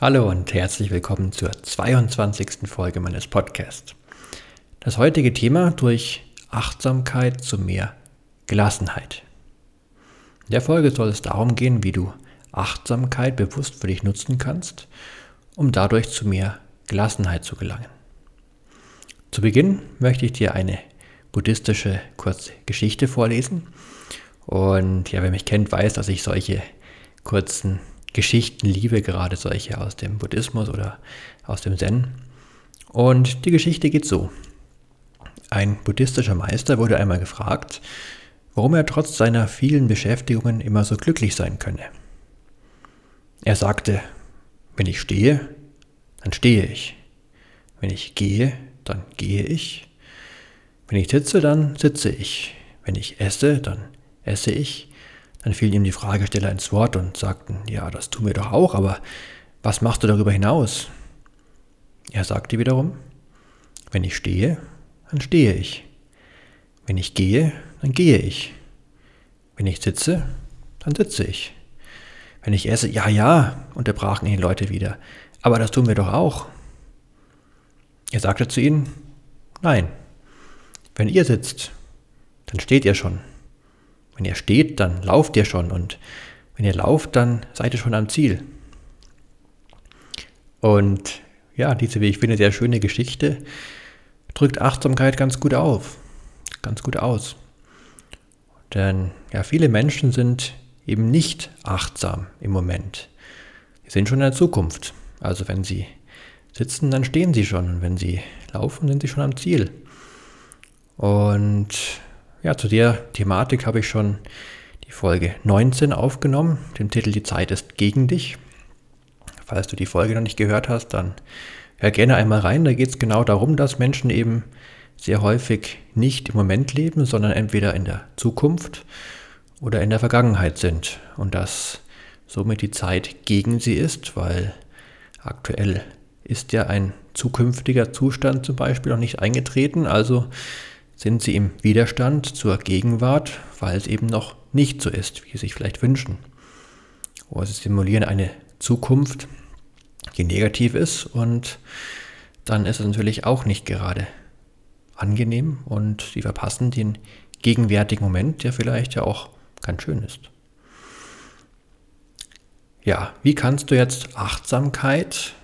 Hallo und herzlich willkommen zur 22. Folge meines Podcasts. Das heutige Thema durch Achtsamkeit zu mehr Gelassenheit. In der Folge soll es darum gehen, wie du Achtsamkeit bewusst für dich nutzen kannst, um dadurch zu mehr Gelassenheit zu gelangen. Zu Beginn möchte ich dir eine buddhistische kurze Geschichte vorlesen. Und ja, wer mich kennt, weiß, dass ich solche kurzen Geschichten liebe, gerade solche aus dem Buddhismus oder aus dem Zen. Und die Geschichte geht so. Ein buddhistischer Meister wurde einmal gefragt, warum er trotz seiner vielen Beschäftigungen immer so glücklich sein könne. Er sagte, wenn ich stehe, dann stehe ich. Wenn ich gehe, dann gehe ich. Wenn ich sitze, dann sitze ich. Wenn ich esse, dann esse ich. Dann fielen ihm die Fragesteller ins Wort und sagten, ja, das tun wir doch auch, aber was machst du darüber hinaus? Er sagte wiederum, wenn ich stehe, dann stehe ich. Wenn ich gehe, dann gehe ich. Wenn ich sitze, dann sitze ich. Wenn ich esse, ja, ja, unterbrachen ihn Leute wieder, aber das tun wir doch auch. Er sagte zu ihnen, nein, wenn ihr sitzt, dann steht ihr schon. Wenn ihr steht, dann lauft ihr schon und wenn ihr lauft, dann seid ihr schon am Ziel. Und ja, diese, wie ich finde, sehr schöne Geschichte drückt Achtsamkeit ganz gut auf, ganz gut aus. Denn ja, viele Menschen sind eben nicht achtsam im Moment. Sie sind schon in der Zukunft. Also wenn sie sitzen, dann stehen sie schon. Und wenn sie laufen, sind sie schon am Ziel. Und ja, zu der Thematik habe ich schon die Folge 19 aufgenommen, den Titel Die Zeit ist gegen dich. Falls du die Folge noch nicht gehört hast, dann hör gerne einmal rein. Da geht es genau darum, dass Menschen eben sehr häufig nicht im Moment leben, sondern entweder in der Zukunft oder in der Vergangenheit sind und dass somit die Zeit gegen sie ist, weil aktuell ist ja ein zukünftiger Zustand zum Beispiel noch nicht eingetreten, also sind sie im Widerstand zur Gegenwart, weil es eben noch nicht so ist, wie sie sich vielleicht wünschen. Oder sie simulieren eine Zukunft, die negativ ist und dann ist es natürlich auch nicht gerade angenehm und sie verpassen den gegenwärtigen Moment, der vielleicht ja auch ganz schön ist. Ja, wie kannst du jetzt Achtsamkeit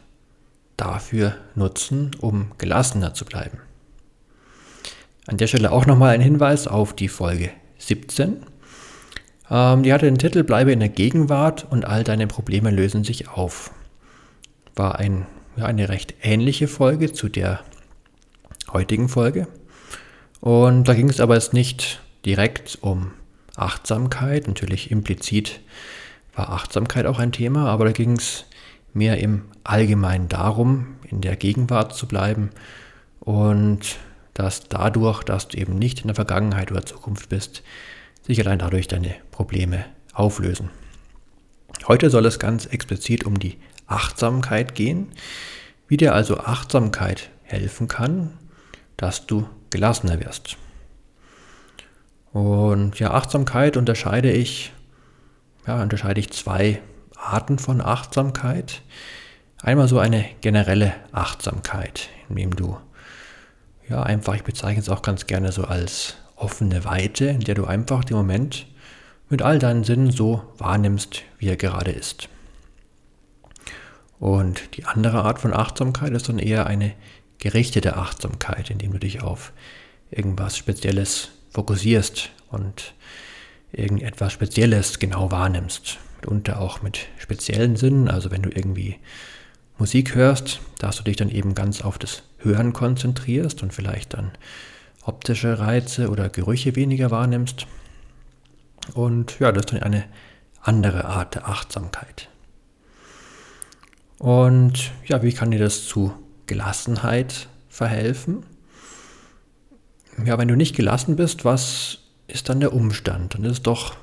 dafür nutzen, um gelassener zu bleiben? An der Stelle auch nochmal ein Hinweis auf die Folge 17. Ähm, die hatte den Titel Bleibe in der Gegenwart und all deine Probleme lösen sich auf. War ein, ja, eine recht ähnliche Folge zu der heutigen Folge. Und da ging es aber jetzt nicht direkt um Achtsamkeit. Natürlich implizit war Achtsamkeit auch ein Thema, aber da ging es mehr im Allgemeinen darum, in der Gegenwart zu bleiben und dass dadurch, dass du eben nicht in der Vergangenheit oder Zukunft bist, sich allein dadurch deine Probleme auflösen. Heute soll es ganz explizit um die Achtsamkeit gehen, wie dir also Achtsamkeit helfen kann, dass du gelassener wirst. Und ja, Achtsamkeit unterscheide ich, ja, unterscheide ich zwei Arten von Achtsamkeit. Einmal so eine generelle Achtsamkeit, indem du ja, einfach, ich bezeichne es auch ganz gerne so als offene Weite, in der du einfach den Moment mit all deinen Sinnen so wahrnimmst, wie er gerade ist. Und die andere Art von Achtsamkeit ist dann eher eine gerichtete Achtsamkeit, indem du dich auf irgendwas Spezielles fokussierst und irgendetwas Spezielles genau wahrnimmst. Mitunter auch mit speziellen Sinnen, also wenn du irgendwie Musik hörst, dass du dich dann eben ganz auf das Hören konzentrierst und vielleicht dann optische Reize oder Gerüche weniger wahrnimmst. Und ja, das ist dann eine andere Art der Achtsamkeit. Und ja, wie kann dir das zu Gelassenheit verhelfen? Ja, wenn du nicht gelassen bist, was ist dann der Umstand? Dann ist es doch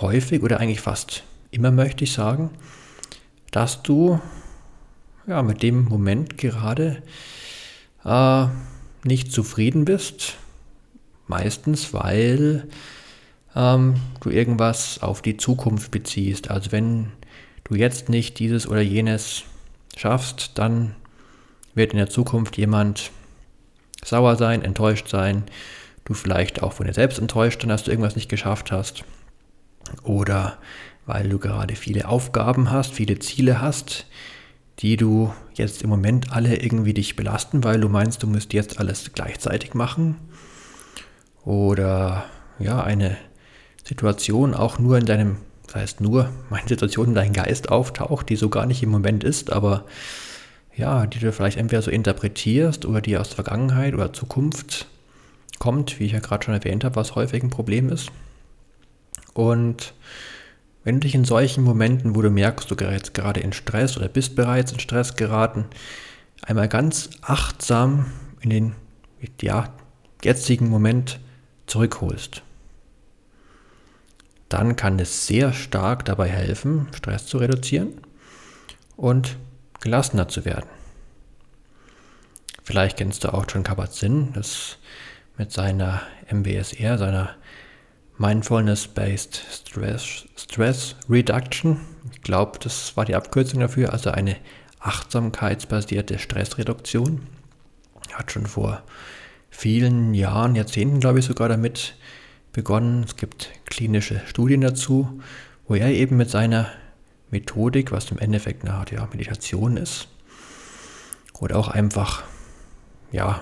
häufig oder eigentlich fast immer, möchte ich sagen, dass du ja, mit dem Moment gerade äh, nicht zufrieden bist. Meistens, weil ähm, du irgendwas auf die Zukunft beziehst. Also wenn du jetzt nicht dieses oder jenes schaffst, dann wird in der Zukunft jemand sauer sein, enttäuscht sein. Du vielleicht auch von dir selbst enttäuscht, dann dass du irgendwas nicht geschafft hast. Oder weil du gerade viele Aufgaben hast, viele Ziele hast, die du jetzt im Moment alle irgendwie dich belasten, weil du meinst, du müsst jetzt alles gleichzeitig machen. Oder ja, eine Situation auch nur in deinem, das heißt nur, meine Situation in deinem Geist auftaucht, die so gar nicht im Moment ist, aber ja, die du vielleicht entweder so interpretierst oder die aus der Vergangenheit oder Zukunft kommt, wie ich ja gerade schon erwähnt habe, was häufig ein Problem ist. Und wenn du dich in solchen Momenten, wo du merkst, du gerätst gerade in Stress oder bist bereits in Stress geraten, einmal ganz achtsam in den ja, jetzigen Moment zurückholst, dann kann es sehr stark dabei helfen, Stress zu reduzieren und gelassener zu werden. Vielleicht kennst du auch schon Kabat-Zinn, das mit seiner MBSR, seiner Mindfulness-Based Stress, Stress Reduction. Ich glaube, das war die Abkürzung dafür, also eine achtsamkeitsbasierte Stressreduktion. Hat schon vor vielen Jahren, Jahrzehnten, glaube ich, sogar damit begonnen. Es gibt klinische Studien dazu, wo er eben mit seiner Methodik, was im Endeffekt eine Art ja, Meditation ist, oder auch einfach ja,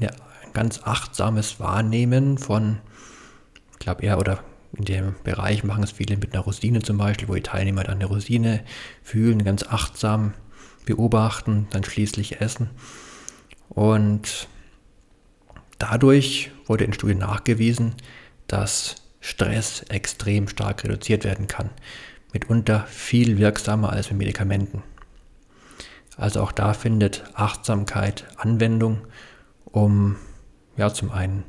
ein ganz achtsames Wahrnehmen von glaube er oder in dem Bereich machen es viele mit einer Rosine zum Beispiel, wo die Teilnehmer dann eine Rosine fühlen, ganz achtsam beobachten, dann schließlich essen. Und dadurch wurde in Studien nachgewiesen, dass Stress extrem stark reduziert werden kann. Mitunter viel wirksamer als mit Medikamenten. Also auch da findet Achtsamkeit Anwendung, um ja zum einen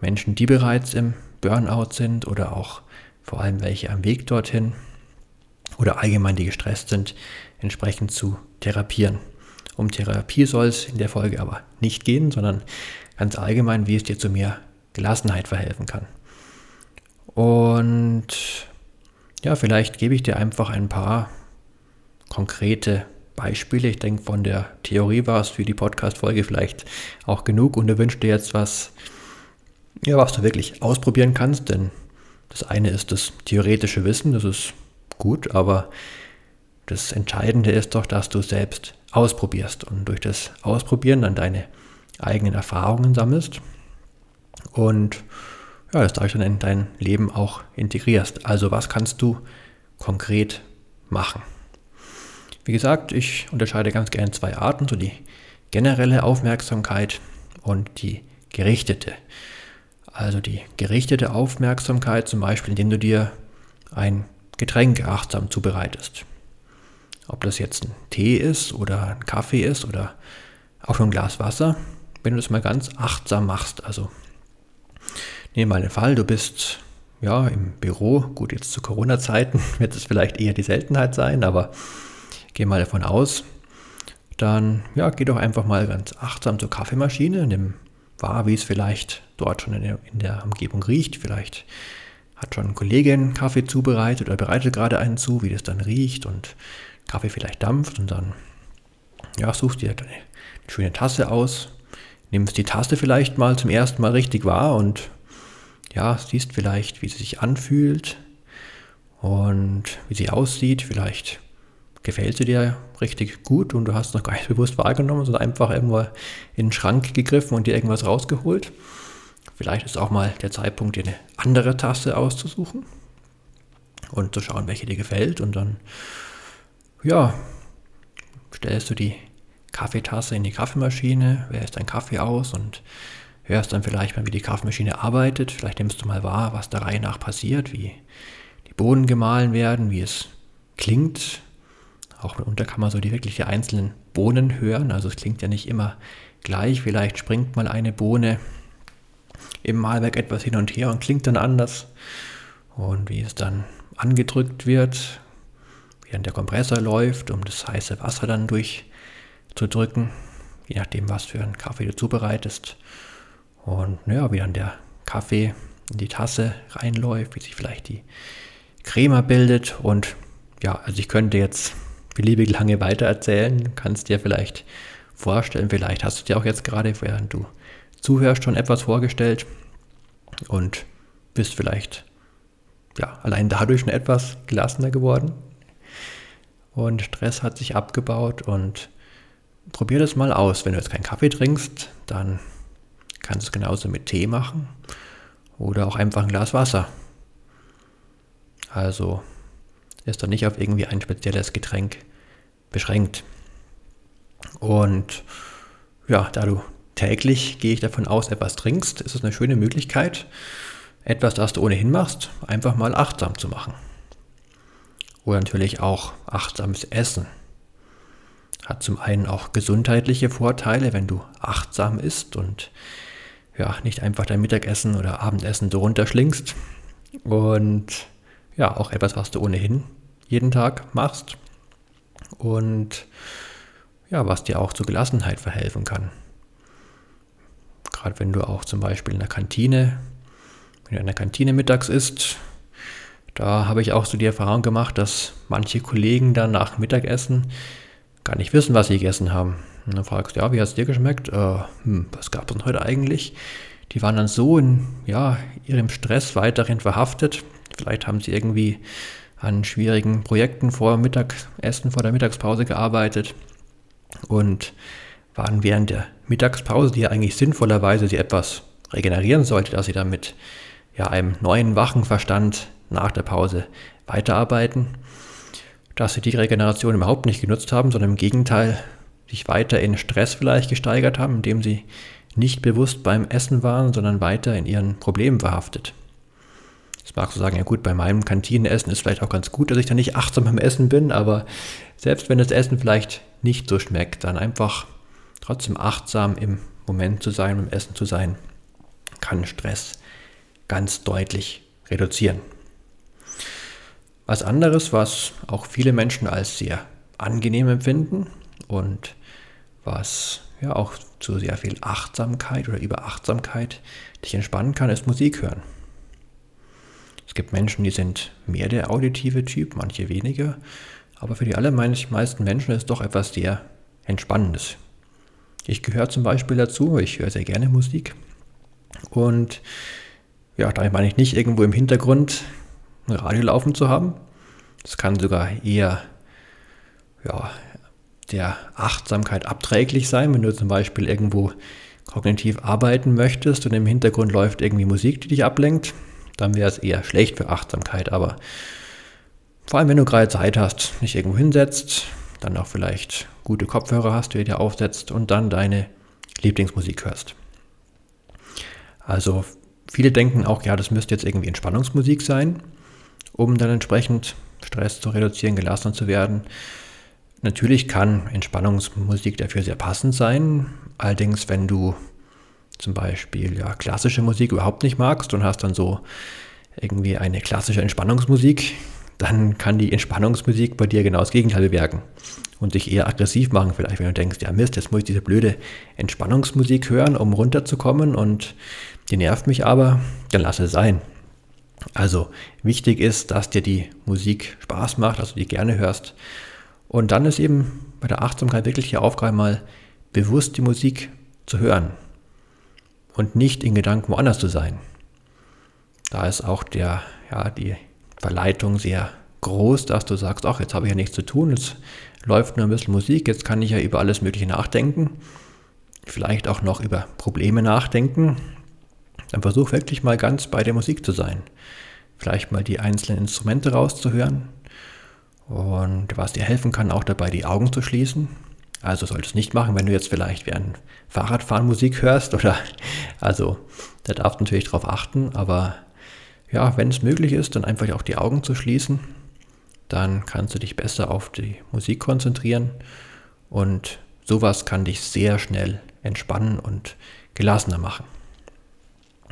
Menschen, die bereits im Burnout sind oder auch vor allem welche am Weg dorthin oder allgemein die gestresst sind, entsprechend zu therapieren. Um Therapie soll es in der Folge aber nicht gehen, sondern ganz allgemein, wie es dir zu mehr Gelassenheit verhelfen kann. Und ja, vielleicht gebe ich dir einfach ein paar konkrete Beispiele. Ich denke, von der Theorie war es für die Podcast-Folge vielleicht auch genug und du wünschst dir jetzt was, ja, was du wirklich ausprobieren kannst, denn das eine ist das theoretische Wissen, das ist gut, aber das Entscheidende ist doch, dass du selbst ausprobierst und durch das Ausprobieren dann deine eigenen Erfahrungen sammelst und ja, das dadurch dann in dein Leben auch integrierst. Also was kannst du konkret machen? Wie gesagt, ich unterscheide ganz gerne zwei Arten, so die generelle Aufmerksamkeit und die gerichtete. Also die gerichtete Aufmerksamkeit zum Beispiel, indem du dir ein Getränk achtsam zubereitest. Ob das jetzt ein Tee ist oder ein Kaffee ist oder auch nur ein Glas Wasser, wenn du das mal ganz achtsam machst. Also nehmen wir mal den Fall, du bist ja im Büro, gut, jetzt zu Corona-Zeiten wird es vielleicht eher die Seltenheit sein, aber geh mal davon aus, dann ja, geh doch einfach mal ganz achtsam zur Kaffeemaschine, nimm wahr, wie es vielleicht dort schon in der, in der Umgebung riecht. Vielleicht hat schon ein Kollege einen Kaffee zubereitet oder bereitet gerade einen zu, wie das dann riecht und Kaffee vielleicht dampft und dann ja, suchst dir eine schöne Tasse aus, nimmst die Tasse vielleicht mal zum ersten Mal richtig wahr und ja, siehst vielleicht, wie sie sich anfühlt und wie sie aussieht. Vielleicht gefällt sie dir richtig gut und du hast es noch gar nicht bewusst wahrgenommen, sondern einfach irgendwo in den Schrank gegriffen und dir irgendwas rausgeholt. Vielleicht ist auch mal der Zeitpunkt, dir eine andere Tasse auszusuchen und zu schauen, welche dir gefällt. Und dann, ja, stellst du die Kaffeetasse in die Kaffeemaschine, wählst deinen Kaffee aus und hörst dann vielleicht mal, wie die Kaffeemaschine arbeitet. Vielleicht nimmst du mal wahr, was der Reihe nach passiert, wie die Bohnen gemahlen werden, wie es klingt. Auch mitunter kann man so die wirklich die einzelnen Bohnen hören. Also es klingt ja nicht immer gleich. Vielleicht springt mal eine Bohne im Malwerk etwas hin und her und klingt dann anders. Und wie es dann angedrückt wird, wie dann der Kompressor läuft, um das heiße Wasser dann durchzudrücken, je nachdem, was für einen Kaffee du zubereitest. Und ja, wie dann der Kaffee in die Tasse reinläuft, wie sich vielleicht die Crema bildet. Und ja, also ich könnte jetzt beliebig lange weiter erzählen, kannst dir vielleicht vorstellen, vielleicht hast du dir auch jetzt gerade, während du zuhörst, schon etwas vorgestellt und bist vielleicht ja, allein dadurch schon etwas gelassener geworden. Und Stress hat sich abgebaut und probier das mal aus. Wenn du jetzt keinen Kaffee trinkst, dann kannst du es genauso mit Tee machen oder auch einfach ein Glas Wasser. Also ist dann nicht auf irgendwie ein spezielles Getränk beschränkt. Und ja, da du täglich, gehe ich davon aus, etwas trinkst, ist es eine schöne Möglichkeit, etwas, das du ohnehin machst, einfach mal achtsam zu machen. Oder natürlich auch achtsames Essen. Hat zum einen auch gesundheitliche Vorteile, wenn du achtsam isst und ja, nicht einfach dein Mittagessen oder Abendessen so runterschlingst. Und ja, auch etwas, was du ohnehin jeden Tag machst. Und ja, was dir auch zur Gelassenheit verhelfen kann. Gerade wenn du auch zum Beispiel in der Kantine, wenn du in der Kantine mittags isst, da habe ich auch so die Erfahrung gemacht, dass manche Kollegen dann nach Mittagessen gar nicht wissen, was sie gegessen haben. Und dann fragst du, ja, wie hat es dir geschmeckt? Äh, hm, was gab es denn heute eigentlich? Die waren dann so in ja, ihrem Stress weiterhin verhaftet. Vielleicht haben sie irgendwie an schwierigen Projekten vor Mittagessen, vor der Mittagspause gearbeitet und waren während der Mittagspause, die ja eigentlich sinnvollerweise sie etwas regenerieren sollte, dass sie damit ja einem neuen wachen Verstand nach der Pause weiterarbeiten, dass sie die Regeneration überhaupt nicht genutzt haben, sondern im Gegenteil sich weiter in Stress vielleicht gesteigert haben, indem sie nicht bewusst beim Essen waren, sondern weiter in ihren Problemen verhaftet. Jetzt magst du sagen, ja gut, bei meinem Kantinenessen ist vielleicht auch ganz gut, dass ich da nicht achtsam beim Essen bin, aber selbst wenn das Essen vielleicht nicht so schmeckt, dann einfach trotzdem achtsam im Moment zu sein, im Essen zu sein, kann Stress ganz deutlich reduzieren. Was anderes, was auch viele Menschen als sehr angenehm empfinden und was ja auch zu sehr viel Achtsamkeit oder Überachtsamkeit dich entspannen kann, ist Musik hören. Es gibt Menschen, die sind mehr der auditive Typ, manche weniger, aber für die allermeisten Menschen ist es doch etwas sehr Entspannendes. Ich gehöre zum Beispiel dazu, ich höre sehr gerne Musik und ja, damit meine ich nicht irgendwo im Hintergrund ein Radio laufen zu haben. Das kann sogar eher ja, der Achtsamkeit abträglich sein, wenn du zum Beispiel irgendwo kognitiv arbeiten möchtest und im Hintergrund läuft irgendwie Musik, die dich ablenkt, dann wäre es eher schlecht für Achtsamkeit. Aber vor allem, wenn du gerade Zeit hast, dich irgendwo hinsetzt, dann auch vielleicht gute Kopfhörer hast, die du dir aufsetzt und dann deine Lieblingsmusik hörst. Also viele denken auch, ja, das müsste jetzt irgendwie Entspannungsmusik sein, um dann entsprechend Stress zu reduzieren, gelassener zu werden. Natürlich kann Entspannungsmusik dafür sehr passend sein. Allerdings, wenn du zum Beispiel ja, klassische Musik überhaupt nicht magst und hast dann so irgendwie eine klassische Entspannungsmusik, dann kann die Entspannungsmusik bei dir genau das Gegenteil bewirken und dich eher aggressiv machen. Vielleicht, wenn du denkst, ja Mist, jetzt muss ich diese blöde Entspannungsmusik hören, um runterzukommen und die nervt mich aber, dann lass es sein. Also wichtig ist, dass dir die Musik Spaß macht, dass du die gerne hörst und dann ist eben bei der Achtsamkeit wirklich die Aufgabe, mal bewusst die Musik zu hören und nicht in Gedanken woanders zu sein. Da ist auch der, ja, die Verleitung sehr groß, dass du sagst, ach, jetzt habe ich ja nichts zu tun, jetzt läuft nur ein bisschen Musik, jetzt kann ich ja über alles Mögliche nachdenken, vielleicht auch noch über Probleme nachdenken. Dann versuch wirklich mal ganz bei der Musik zu sein. Vielleicht mal die einzelnen Instrumente rauszuhören, und was dir helfen kann, auch dabei die Augen zu schließen. Also solltest du nicht machen, wenn du jetzt vielleicht während Fahrradfahren Musik hörst oder also da darfst du natürlich drauf achten, aber ja, wenn es möglich ist, dann einfach auch die Augen zu schließen dann kannst du dich besser auf die Musik konzentrieren und sowas kann dich sehr schnell entspannen und gelassener machen.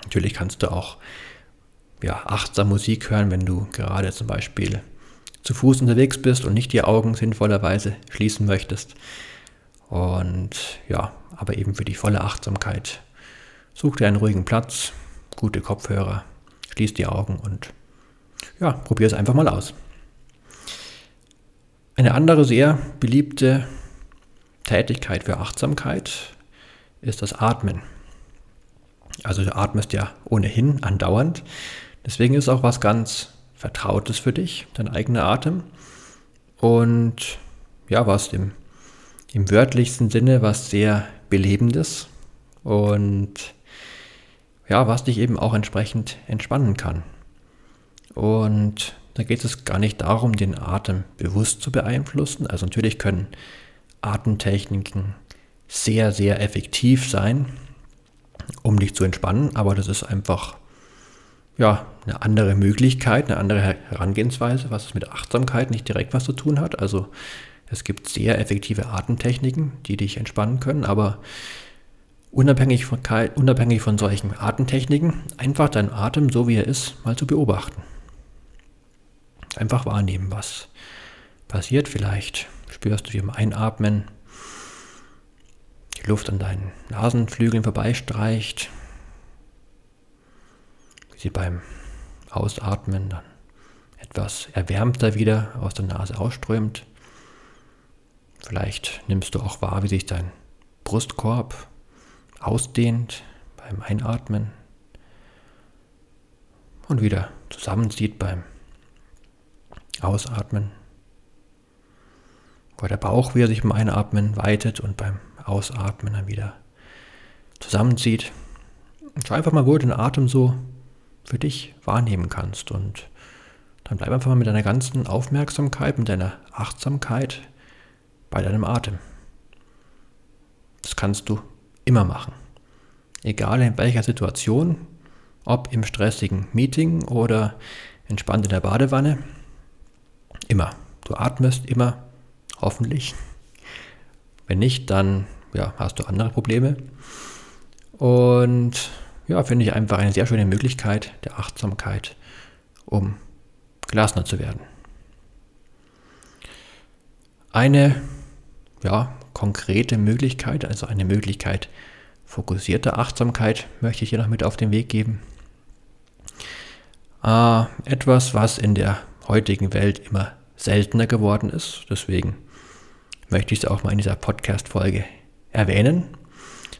Natürlich kannst du auch ja, achtsam Musik hören, wenn du gerade zum Beispiel zu Fuß unterwegs bist und nicht die Augen sinnvollerweise schließen möchtest. Und ja, aber eben für die volle Achtsamkeit such dir einen ruhigen Platz, gute Kopfhörer, schließ die Augen und ja, probier es einfach mal aus. Eine andere sehr beliebte Tätigkeit für Achtsamkeit ist das Atmen. Also du atmest ja ohnehin andauernd. Deswegen ist auch was ganz Vertrautes für dich, dein eigener Atem. Und ja, was im, im wörtlichsten Sinne was sehr Belebendes und ja, was dich eben auch entsprechend entspannen kann. Und da geht es gar nicht darum, den Atem bewusst zu beeinflussen. Also natürlich können Atemtechniken sehr, sehr effektiv sein, um dich zu entspannen, aber das ist einfach ja, eine andere Möglichkeit, eine andere Herangehensweise, was es mit Achtsamkeit nicht direkt was zu tun hat. Also es gibt sehr effektive Atemtechniken, die dich entspannen können, aber unabhängig von, unabhängig von solchen Atemtechniken, einfach deinen Atem, so wie er ist, mal zu beobachten. Einfach wahrnehmen, was passiert. Vielleicht spürst du wie im Einatmen die Luft an deinen Nasenflügeln vorbeistreicht, wie sie beim Ausatmen dann etwas erwärmter wieder aus der Nase ausströmt. Vielleicht nimmst du auch wahr, wie sich dein Brustkorb ausdehnt beim Einatmen und wieder zusammenzieht beim Ausatmen. Wo der Bauch wieder sich beim Einatmen weitet und beim Ausatmen dann wieder zusammenzieht. Schau einfach mal, wo du den Atem so für dich wahrnehmen kannst. Und dann bleib einfach mal mit deiner ganzen Aufmerksamkeit, mit deiner Achtsamkeit bei deinem Atem. Das kannst du immer machen. Egal in welcher Situation, ob im stressigen Meeting oder entspannt in der Badewanne, immer. Du atmest immer, hoffentlich. Wenn nicht, dann ja, hast du andere Probleme. Und ja, finde ich einfach eine sehr schöne Möglichkeit der Achtsamkeit, um gelassener zu werden. Eine ja, konkrete Möglichkeit, also eine Möglichkeit fokussierter Achtsamkeit, möchte ich hier noch mit auf den Weg geben. Äh, etwas, was in der heutigen Welt immer seltener geworden ist. Deswegen möchte ich es auch mal in dieser Podcast-Folge erwähnen.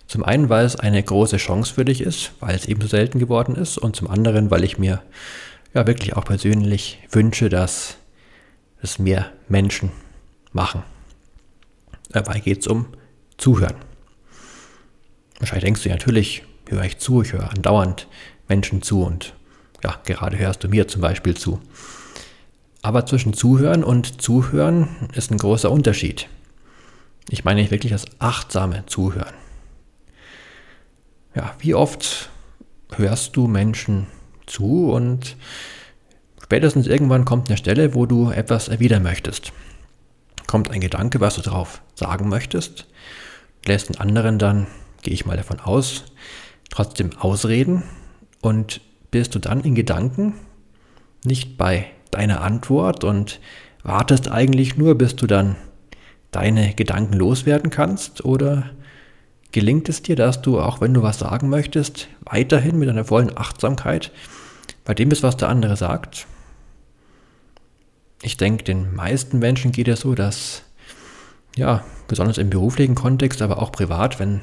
Zum einen, weil es eine große Chance für dich ist, weil es eben so selten geworden ist. Und zum anderen, weil ich mir ja wirklich auch persönlich wünsche, dass es mehr Menschen machen. Dabei geht es um Zuhören. Wahrscheinlich denkst du ja, natürlich höre ich zu, ich höre andauernd Menschen zu und ja, gerade hörst du mir zum Beispiel zu. Aber zwischen Zuhören und Zuhören ist ein großer Unterschied. Ich meine nicht wirklich das achtsame Zuhören. Ja, wie oft hörst du Menschen zu und spätestens irgendwann kommt eine Stelle, wo du etwas erwidern möchtest. Kommt ein Gedanke, was du darauf sagen möchtest, lässt den anderen dann, gehe ich mal davon aus, trotzdem ausreden und bist du dann in Gedanken nicht bei deine Antwort und wartest eigentlich nur, bis du dann deine Gedanken loswerden kannst? Oder gelingt es dir, dass du, auch wenn du was sagen möchtest, weiterhin mit einer vollen Achtsamkeit bei dem bist, was der andere sagt? Ich denke, den meisten Menschen geht es so, dass, ja, besonders im beruflichen Kontext, aber auch privat, wenn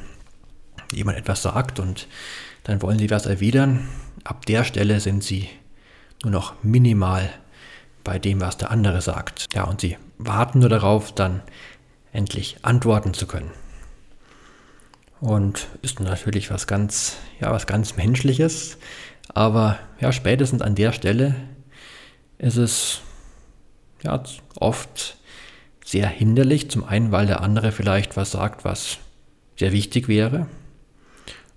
jemand etwas sagt und dann wollen sie was erwidern, ab der Stelle sind sie nur noch minimal bei dem, was der andere sagt. Ja, und sie warten nur darauf, dann endlich antworten zu können. Und ist natürlich was ganz, ja, was ganz Menschliches. Aber ja, spätestens an der Stelle ist es ja oft sehr hinderlich. Zum einen, weil der andere vielleicht was sagt, was sehr wichtig wäre.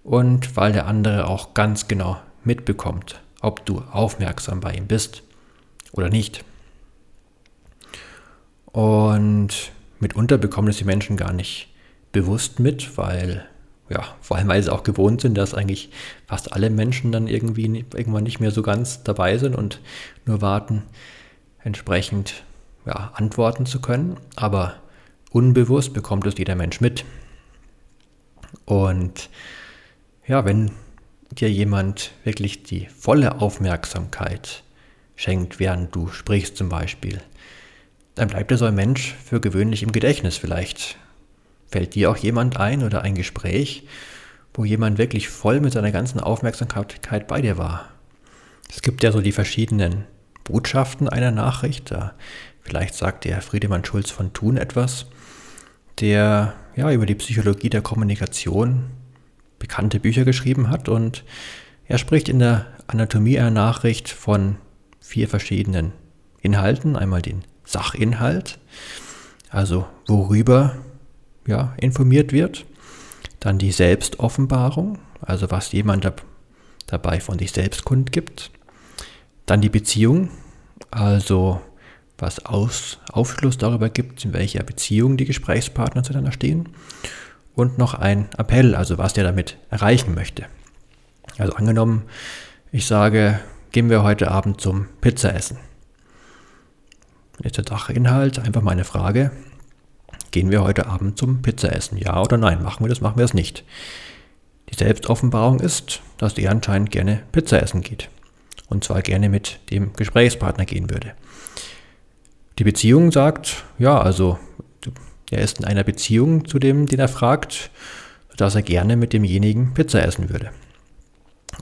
Und weil der andere auch ganz genau mitbekommt, ob du aufmerksam bei ihm bist oder nicht. Und mitunter bekommen es die Menschen gar nicht bewusst mit, weil, ja, vor allem weil sie auch gewohnt sind, dass eigentlich fast alle Menschen dann irgendwie irgendwann nicht mehr so ganz dabei sind und nur warten, entsprechend ja, antworten zu können. Aber unbewusst bekommt es jeder Mensch mit. Und ja, wenn dir jemand wirklich die volle Aufmerksamkeit schenkt, während du sprichst zum Beispiel, dann bleibt er so ein Mensch für gewöhnlich im Gedächtnis. Vielleicht fällt dir auch jemand ein oder ein Gespräch, wo jemand wirklich voll mit seiner ganzen Aufmerksamkeit bei dir war. Es gibt ja so die verschiedenen Botschaften einer Nachricht. Da vielleicht sagt der Friedemann Schulz von Thun etwas, der ja über die Psychologie der Kommunikation bekannte Bücher geschrieben hat und er spricht in der Anatomie einer Nachricht von vier verschiedenen Inhalten. Einmal den Sachinhalt, also worüber ja, informiert wird. Dann die Selbstoffenbarung, also was jemand dabei von sich selbst kundgibt. Dann die Beziehung, also was Aus, Aufschluss darüber gibt, in welcher Beziehung die Gesprächspartner zueinander stehen. Und noch ein Appell, also was der damit erreichen möchte. Also angenommen, ich sage, gehen wir heute Abend zum Pizzaessen. Jetzt der Dachinhalt, einfach mal eine Frage. Gehen wir heute Abend zum Pizzaessen? Ja oder nein? Machen wir das, machen wir es nicht? Die Selbstoffenbarung ist, dass er anscheinend gerne Pizza essen geht. Und zwar gerne mit dem Gesprächspartner gehen würde. Die Beziehung sagt, ja, also er ist in einer Beziehung zu dem, den er fragt, dass er gerne mit demjenigen Pizza essen würde.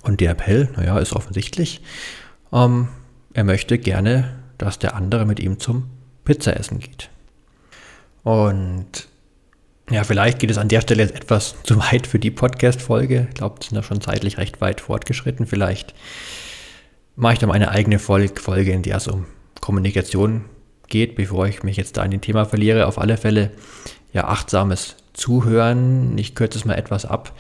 Und der Appell, naja, ist offensichtlich, ähm, er möchte gerne, dass der andere mit ihm zum Pizzaessen geht. Und ja, vielleicht geht es an der Stelle jetzt etwas zu weit für die Podcast-Folge. Ich glaube, wir sind da schon zeitlich recht weit fortgeschritten. Vielleicht mache ich da mal eine eigene Folge, in der es um Kommunikation geht, bevor ich mich jetzt da in dem Thema verliere. Auf alle Fälle ja achtsames Zuhören. Ich kürze es mal etwas ab.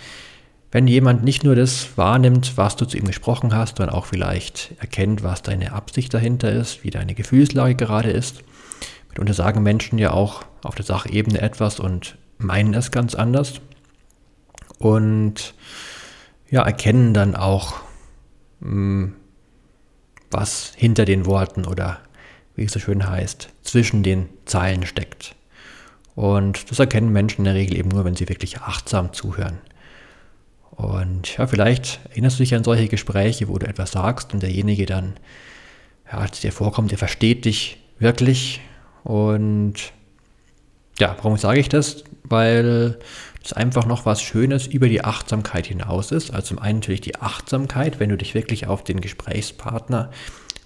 Wenn jemand nicht nur das wahrnimmt, was du zu ihm gesprochen hast, sondern auch vielleicht erkennt, was deine Absicht dahinter ist, wie deine Gefühlslage gerade ist. Mitunter sagen Menschen ja auch auf der Sachebene etwas und meinen es ganz anders. Und ja, erkennen dann auch, hm, was hinter den Worten oder wie es so schön heißt, zwischen den Zeilen steckt. Und das erkennen Menschen in der Regel eben nur, wenn sie wirklich achtsam zuhören. Und ja, vielleicht erinnerst du dich an solche Gespräche, wo du etwas sagst und derjenige dann, ja, als dir vorkommt, der versteht dich wirklich. Und ja, warum sage ich das? Weil es einfach noch was Schönes über die Achtsamkeit hinaus ist. Also zum einen natürlich die Achtsamkeit, wenn du dich wirklich auf den Gesprächspartner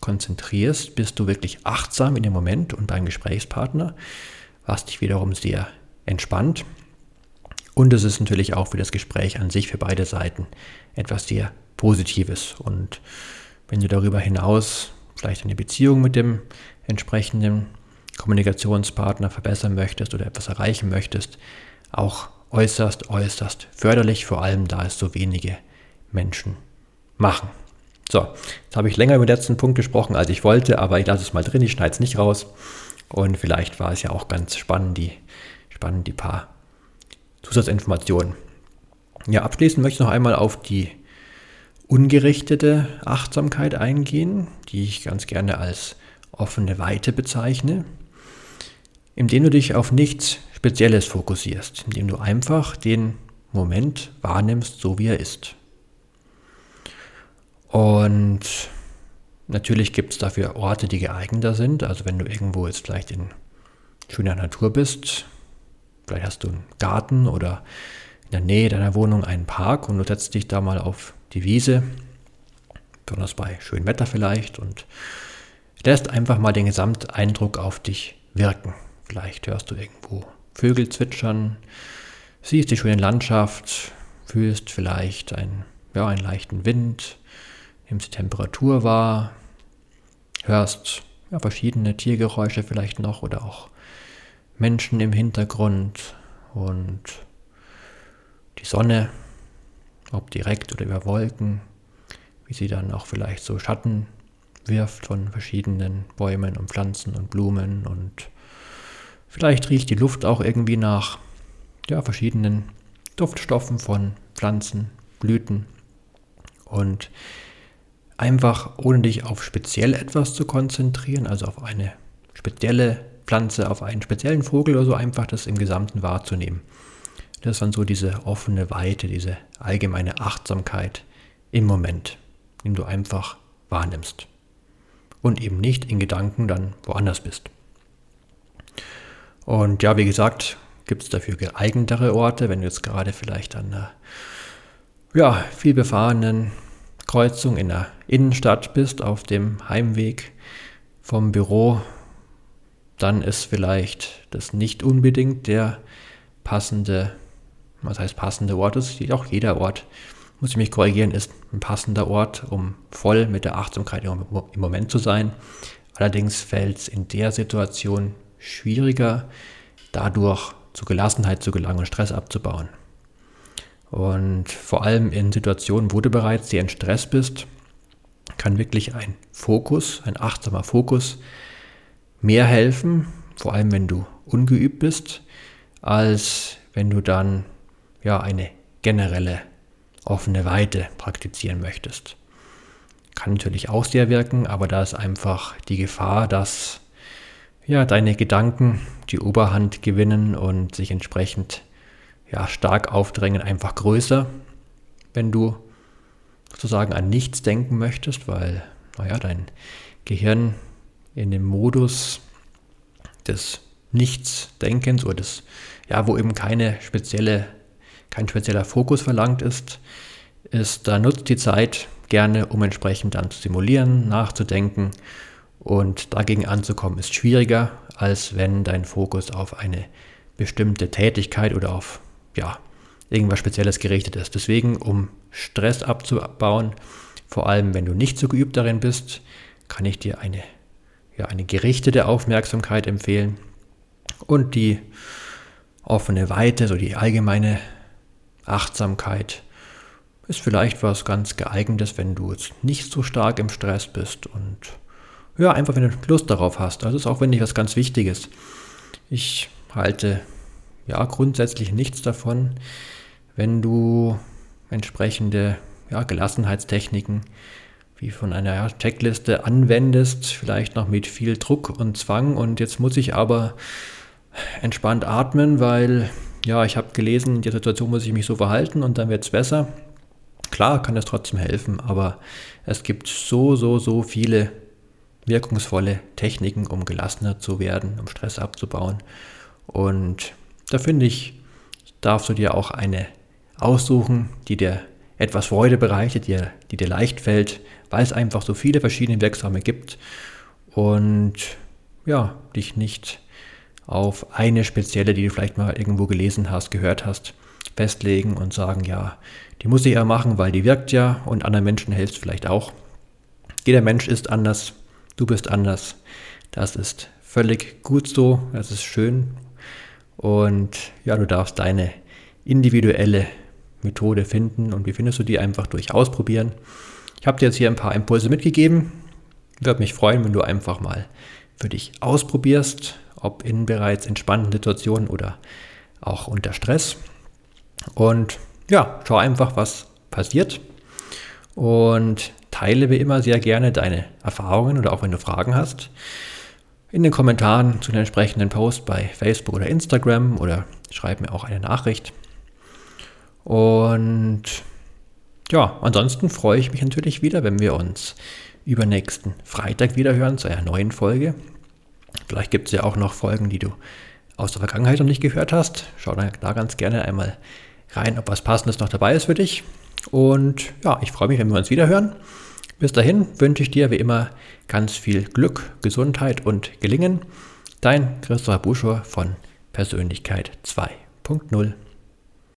konzentrierst, bist du wirklich achtsam in dem Moment und beim Gesprächspartner, was dich wiederum sehr entspannt. Und es ist natürlich auch für das Gespräch an sich für beide Seiten etwas sehr Positives. Und wenn du darüber hinaus vielleicht eine Beziehung mit dem entsprechenden Kommunikationspartner verbessern möchtest oder etwas erreichen möchtest, auch äußerst, äußerst förderlich, vor allem da es so wenige Menschen machen. So, jetzt habe ich länger über den letzten Punkt gesprochen, als ich wollte, aber ich lasse es mal drin, ich schneide es nicht raus. Und vielleicht war es ja auch ganz spannend, die, spannend, die paar Zusatzinformationen. Ja, abschließend möchte ich noch einmal auf die ungerichtete Achtsamkeit eingehen, die ich ganz gerne als offene Weite bezeichne, indem du dich auf nichts Spezielles fokussierst, indem du einfach den Moment wahrnimmst, so wie er ist. Und natürlich gibt es dafür Orte, die geeigneter sind. Also wenn du irgendwo jetzt vielleicht in schöner Natur bist, Vielleicht hast du einen Garten oder in der Nähe deiner Wohnung einen Park und du setzt dich da mal auf die Wiese, besonders bei schönem Wetter vielleicht, und lässt einfach mal den Gesamteindruck auf dich wirken. Vielleicht hörst du irgendwo Vögel zwitschern, siehst die schöne Landschaft, fühlst vielleicht einen, ja, einen leichten Wind, nimmst die Temperatur wahr, hörst ja, verschiedene Tiergeräusche vielleicht noch oder auch Menschen im Hintergrund und die Sonne, ob direkt oder über Wolken, wie sie dann auch vielleicht so Schatten wirft von verschiedenen Bäumen und Pflanzen und Blumen und Vielleicht riecht die Luft auch irgendwie nach ja, verschiedenen Duftstoffen von Pflanzen, Blüten und einfach ohne dich auf speziell etwas zu konzentrieren, also auf eine spezielle Pflanze, auf einen speziellen Vogel oder so, einfach das im Gesamten wahrzunehmen. Das ist dann so diese offene Weite, diese allgemeine Achtsamkeit im Moment, den du einfach wahrnimmst. Und eben nicht in Gedanken dann woanders bist. Und ja, wie gesagt, gibt es dafür geeignetere Orte, wenn du jetzt gerade vielleicht an einer ja, viel befahrenen Kreuzung in der Innenstadt bist, auf dem Heimweg vom Büro, dann ist vielleicht das nicht unbedingt der passende, was heißt passende Ort, das ist auch jeder Ort, muss ich mich korrigieren, ist ein passender Ort, um voll mit der Achtsamkeit im Moment zu sein. Allerdings fällt es in der Situation schwieriger, dadurch zu Gelassenheit zu gelangen und Stress abzubauen. Und vor allem in Situationen, wo du bereits sehr in Stress bist, kann wirklich ein Fokus, ein achtsamer Fokus mehr helfen, vor allem wenn du ungeübt bist, als wenn du dann ja eine generelle offene Weite praktizieren möchtest. Kann natürlich auch sehr wirken, aber da ist einfach die Gefahr, dass ja deine Gedanken die Oberhand gewinnen und sich entsprechend ja, stark aufdrängen, einfach größer, wenn du sozusagen an nichts denken möchtest, weil, naja, dein Gehirn in dem Modus des Nichtsdenkens oder des, ja, wo eben keine spezielle, kein spezieller Fokus verlangt ist, ist, da nutzt die Zeit gerne, um entsprechend dann zu simulieren, nachzudenken und dagegen anzukommen, ist schwieriger, als wenn dein Fokus auf eine bestimmte Tätigkeit oder auf ja, irgendwas Spezielles gerichtet ist. Deswegen, um Stress abzubauen, vor allem wenn du nicht so geübt darin bist, kann ich dir eine, ja, eine gerichtete Aufmerksamkeit empfehlen und die offene Weite, so die allgemeine Achtsamkeit ist vielleicht was ganz geeignetes, wenn du jetzt nicht so stark im Stress bist und ja, einfach wenn du Lust darauf hast. Also ist auch wenn nicht was ganz Wichtiges. Ich halte ja grundsätzlich nichts davon, wenn du entsprechende ja, Gelassenheitstechniken wie von einer Checkliste anwendest, vielleicht noch mit viel Druck und Zwang und jetzt muss ich aber entspannt atmen, weil ja, ich habe gelesen, in der Situation muss ich mich so verhalten und dann wird es besser. Klar kann das trotzdem helfen, aber es gibt so, so, so viele wirkungsvolle Techniken, um gelassener zu werden, um Stress abzubauen. Und da finde ich, darfst du dir auch eine aussuchen, die dir etwas Freude bereitet, die, die dir leicht fällt, weil es einfach so viele verschiedene Wirksame gibt und ja, dich nicht auf eine spezielle, die du vielleicht mal irgendwo gelesen hast, gehört hast, festlegen und sagen, ja, die muss ich ja machen, weil die wirkt ja und anderen Menschen hilft vielleicht auch. Jeder Mensch ist anders, du bist anders. Das ist völlig gut so, das ist schön und ja, du darfst deine individuelle Methode finden. Und wie findest du die? Einfach durch Ausprobieren. Ich habe dir jetzt hier ein paar Impulse mitgegeben. Würde mich freuen, wenn du einfach mal für dich ausprobierst, ob in bereits entspannten Situationen oder auch unter Stress. Und ja, schau einfach, was passiert. Und teile wie immer sehr gerne deine Erfahrungen oder auch wenn du Fragen hast in den Kommentaren zu den entsprechenden Posts bei Facebook oder Instagram oder schreib mir auch eine Nachricht. Und ja, ansonsten freue ich mich natürlich wieder, wenn wir uns übernächsten Freitag wieder hören zu einer neuen Folge. Vielleicht gibt es ja auch noch Folgen, die du aus der Vergangenheit noch nicht gehört hast. Schau da, ganz gerne einmal rein, ob was Passendes noch dabei ist für dich. Und ja, ich freue mich, wenn wir uns wieder hören. Bis dahin wünsche ich dir wie immer ganz viel Glück, Gesundheit und Gelingen. Dein Christopher Buschor von Persönlichkeit 2.0.